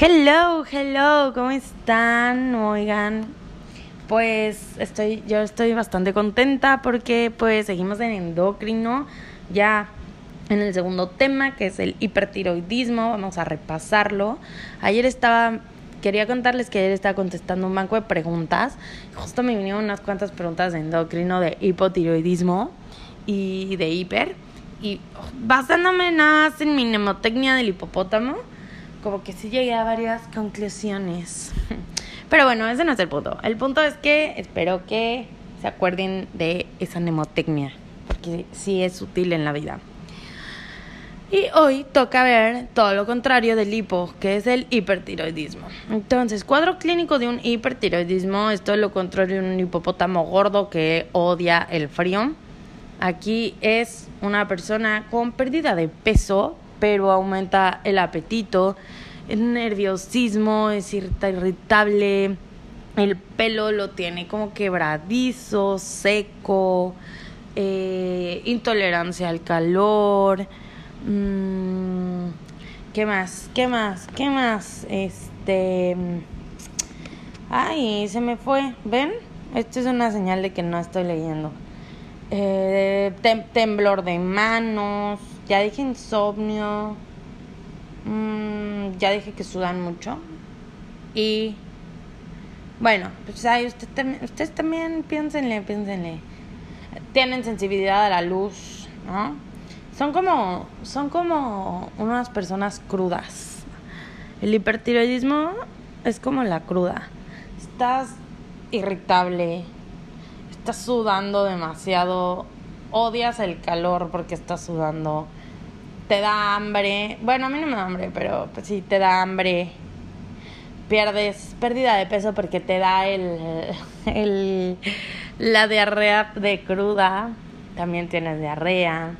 Hello, hello, ¿cómo están? Oigan, pues estoy, yo estoy bastante contenta porque pues seguimos en endocrino, ya en el segundo tema que es el hipertiroidismo, vamos a repasarlo. Ayer estaba, quería contarles que ayer estaba contestando un banco de preguntas, justo me vinieron unas cuantas preguntas de endocrino, de hipotiroidismo y de hiper, y basándome nada más en mi mnemotecnia del hipopótamo, como que sí llegué a varias conclusiones. Pero bueno, ese no es el punto. El punto es que espero que se acuerden de esa mnemotecnia, porque sí es útil en la vida. Y hoy toca ver todo lo contrario del hipo, que es el hipertiroidismo. Entonces, cuadro clínico de un hipertiroidismo es todo lo contrario de un hipopótamo gordo que odia el frío. Aquí es una persona con pérdida de peso, pero aumenta el apetito, el nerviosismo, es irritable, el pelo lo tiene como quebradizo, seco, eh, intolerancia al calor. Mm, ¿Qué más? ¿Qué más? ¿Qué más? Este. Ay, se me fue. ¿Ven? Esto es una señal de que no estoy leyendo. Eh, temblor de manos, ya dije insomnio. Mm, ya dije que sudan mucho. Y bueno, pues ay, usted, ustedes también piénsenle, piénsenle. Tienen sensibilidad a la luz, ¿no? Son como, son como unas personas crudas. El hipertiroidismo es como la cruda. Estás irritable, estás sudando demasiado, odias el calor porque estás sudando te da hambre. Bueno, a mí no me da hambre, pero pues sí, te da hambre. Pierdes pérdida de peso porque te da el, el la diarrea de cruda. También tienes diarrea.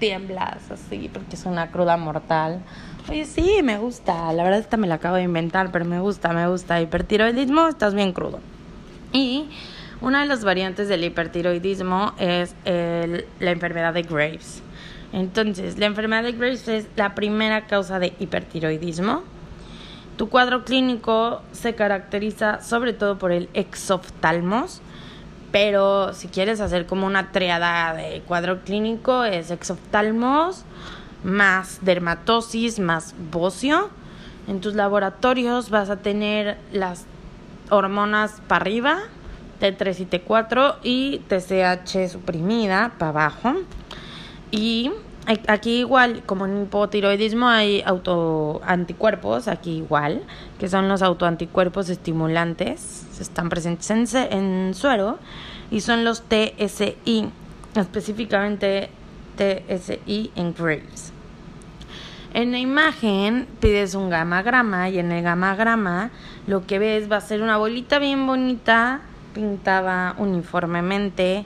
Tiemblas así porque es una cruda mortal. Oye, sí, me gusta. La verdad esta me la acabo de inventar, pero me gusta, me gusta. Hipertiroidismo, estás bien crudo. Y una de las variantes del hipertiroidismo es el, la enfermedad de Graves. Entonces, la enfermedad de Graves es la primera causa de hipertiroidismo. Tu cuadro clínico se caracteriza sobre todo por el exoftalmos, pero si quieres hacer como una triada de cuadro clínico es exoftalmos más dermatosis más bocio. En tus laboratorios vas a tener las hormonas para arriba, T3 y T4 y TSH suprimida para abajo. Y aquí igual, como en hipotiroidismo hay autoanticuerpos, aquí igual, que son los autoanticuerpos estimulantes, están presentes en, en suero, y son los TSI, específicamente TSI en Graves. En la imagen pides un gamagrama y en el gamagrama lo que ves va a ser una bolita bien bonita pintada uniformemente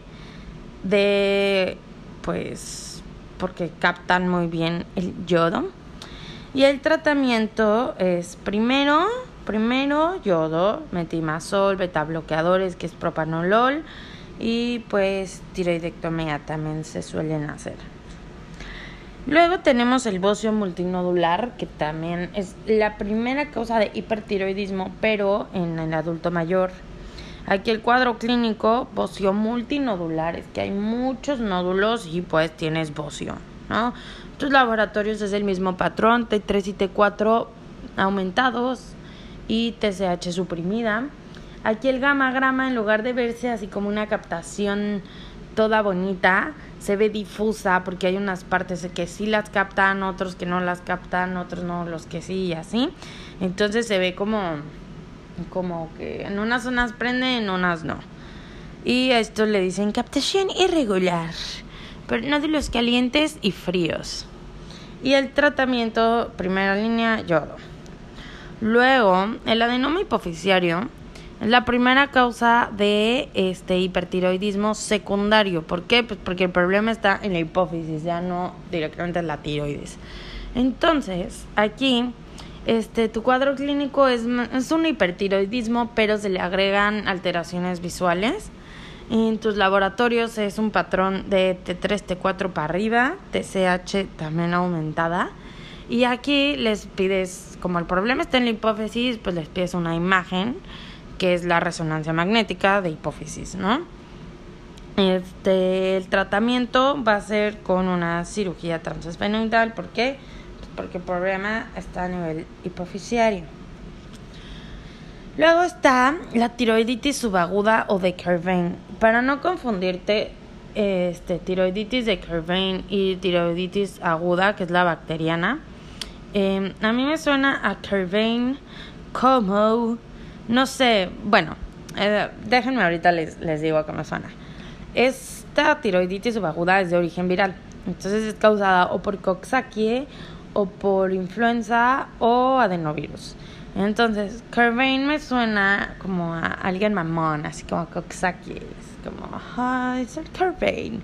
de pues porque captan muy bien el yodo. Y el tratamiento es primero, primero yodo, metimazol, beta bloqueadores que es propanolol y pues tiroidectomía también se suelen hacer. Luego tenemos el bocio multinodular, que también es la primera causa de hipertiroidismo, pero en el adulto mayor. Aquí el cuadro clínico, bocio multinodular, es que hay muchos nódulos y pues tienes bocio, ¿no? Tus laboratorios es el mismo patrón, T3 y T4 aumentados y TSH suprimida. Aquí el gamma grama, en lugar de verse así como una captación toda bonita, se ve difusa porque hay unas partes que sí las captan, otros que no las captan, otros no, los que sí y así. Entonces se ve como como que en unas zonas prende, en unas no. Y a esto le dicen captación irregular, pero nódulos calientes y fríos. Y el tratamiento, primera línea, yodo. Luego, el adenoma hipofisiario es la primera causa de este hipertiroidismo secundario. ¿Por qué? Pues porque el problema está en la hipófisis, ya no directamente en la tiroides. Entonces, aquí este, tu cuadro clínico es, es un hipertiroidismo, pero se le agregan alteraciones visuales. En tus laboratorios es un patrón de T3, T4 para arriba, TCH también aumentada. Y aquí les pides, como el problema está en la hipófisis, pues les pides una imagen, que es la resonancia magnética de hipófisis, ¿no? Este, el tratamiento va a ser con una cirugía transesfenoidal. ¿Por qué? Pues porque el problema está a nivel hipofisiario. Luego está la tiroiditis subaguda o de Kervane. Para no confundirte, este, tiroiditis de Kervane y tiroiditis aguda, que es la bacteriana. Em, a mí me suena a Kervane como, no sé, bueno, eh, déjenme ahorita les, les digo cómo suena. Esta tiroiditis subaguda es de origen viral, entonces es causada o por Coxsackie o por influenza o adenovirus. Entonces, Kervane me suena como a alguien mamón, así como Coxsackie, como, ay, es el Kervane.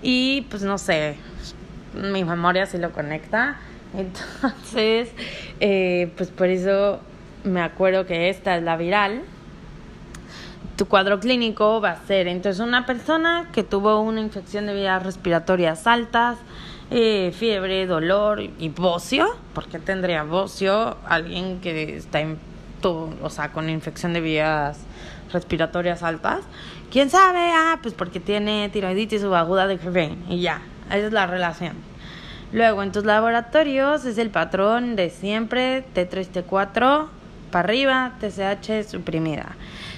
Y pues no sé, mi memoria sí lo conecta. Entonces, eh, pues por eso me acuerdo que esta es la viral tu cuadro clínico va a ser entonces una persona que tuvo una infección de vías respiratorias altas, eh, fiebre, dolor y bocio. ¿Por qué tendría bocio alguien que está en, o sea, con infección de vías respiratorias altas? ¿Quién sabe? Ah, pues porque tiene tiroiditis subaguda de Kervane y ya, esa es la relación. Luego, en tus laboratorios es el patrón de siempre, T3, T4, para arriba, TSH suprimida.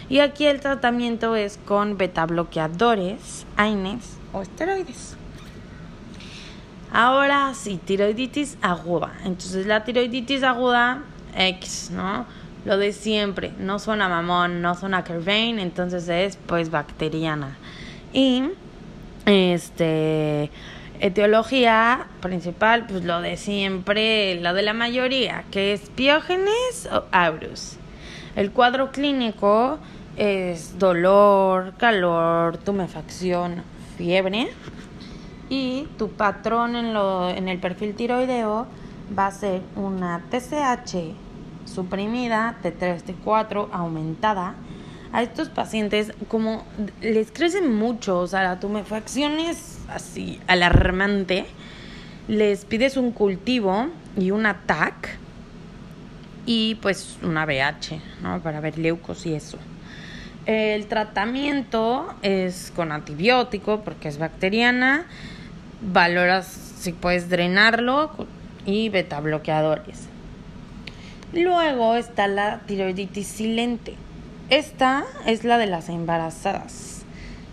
Y aquí el tratamiento es con beta bloqueadores, AINES o esteroides. Ahora sí, tiroiditis aguda. Entonces la tiroiditis aguda, X, ¿no? Lo de siempre, no suena mamón, no suena Kervane, entonces es pues bacteriana. Y este etiología principal, pues lo de siempre, lo de la mayoría, que es piógenes o aurus. El cuadro clínico es dolor, calor, tumefacción, fiebre. Y tu patrón en, lo, en el perfil tiroideo va a ser una TSH suprimida, T3, T4 aumentada. A estos pacientes, como les crece mucho, o sea, la tumefacción es así alarmante, les pides un cultivo y un ATAC y pues una BH, ¿no? Para ver leucos y eso. El tratamiento es con antibiótico porque es bacteriana. Valoras si puedes drenarlo y beta bloqueadores. Luego está la tiroiditis silente. Esta es la de las embarazadas.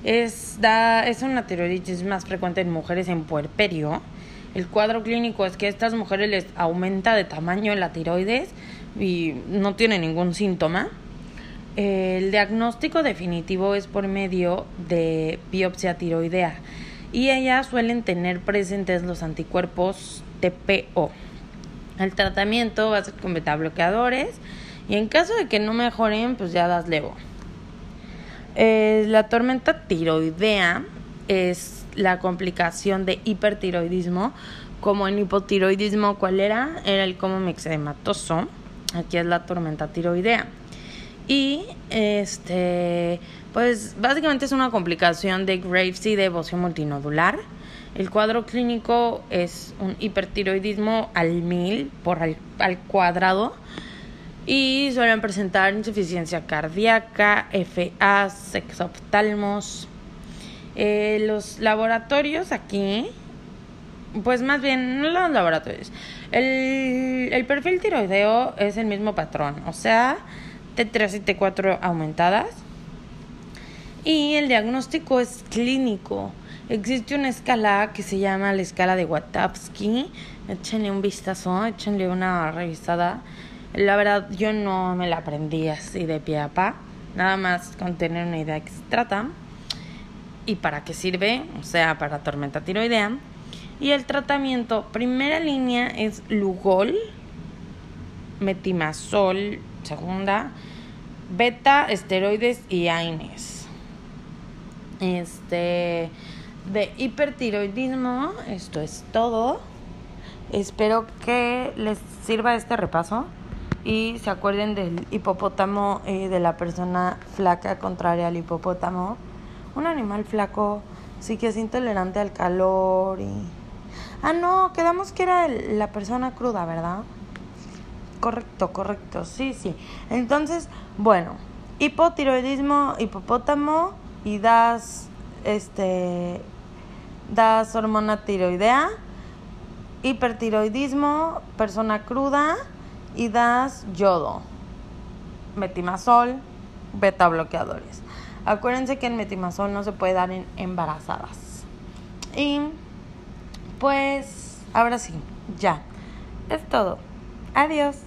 Es, da, es una tiroiditis más frecuente en mujeres en puerperio. El cuadro clínico es que a estas mujeres les aumenta de tamaño la tiroides y no tiene ningún síntoma. El diagnóstico definitivo es por medio de biopsia tiroidea y ellas suelen tener presentes los anticuerpos TPO. El tratamiento va a ser con beta bloqueadores y en caso de que no mejoren, pues ya das levo. Eh, la tormenta tiroidea es la complicación de hipertiroidismo, como en hipotiroidismo, ¿cuál era? Era el como mixedematoso. Aquí es la tormenta tiroidea. Y este, pues básicamente es una complicación de Graves y de devoción multinodular. El cuadro clínico es un hipertiroidismo al mil por al, cuadrado y suelen presentar insuficiencia cardíaca, FA, sexoftalmos. Eh, los laboratorios aquí, pues más bien los laboratorios. El, el perfil tiroideo es el mismo patrón, o sea, T3 y T4 aumentadas. Y el diagnóstico es clínico. Existe una escala que se llama la escala de Watapsky. Échenle un vistazo, échenle una revisada. La verdad, yo no me la aprendí así de pie a pa. Nada más con tener una idea que se trata. Y para qué sirve, o sea, para tormenta tiroidea. Y el tratamiento, primera línea es Lugol, metimazol, segunda, beta, esteroides y AINES. Este, de hipertiroidismo, esto es todo. Espero que les sirva este repaso y se acuerden del hipopótamo, eh, de la persona flaca contraria al hipopótamo Un animal flaco sí que es intolerante al calor y... Ah, no, quedamos que era la persona cruda, ¿verdad? Correcto, correcto, sí, sí. Entonces, bueno, hipotiroidismo, hipopótamo y das, este, das hormona tiroidea, hipertiroidismo, persona cruda y das yodo, metimazol, beta bloqueadores. Acuérdense que el metimazol no se puede dar en embarazadas. Y pues, ahora sí, ya. Es todo. Adiós.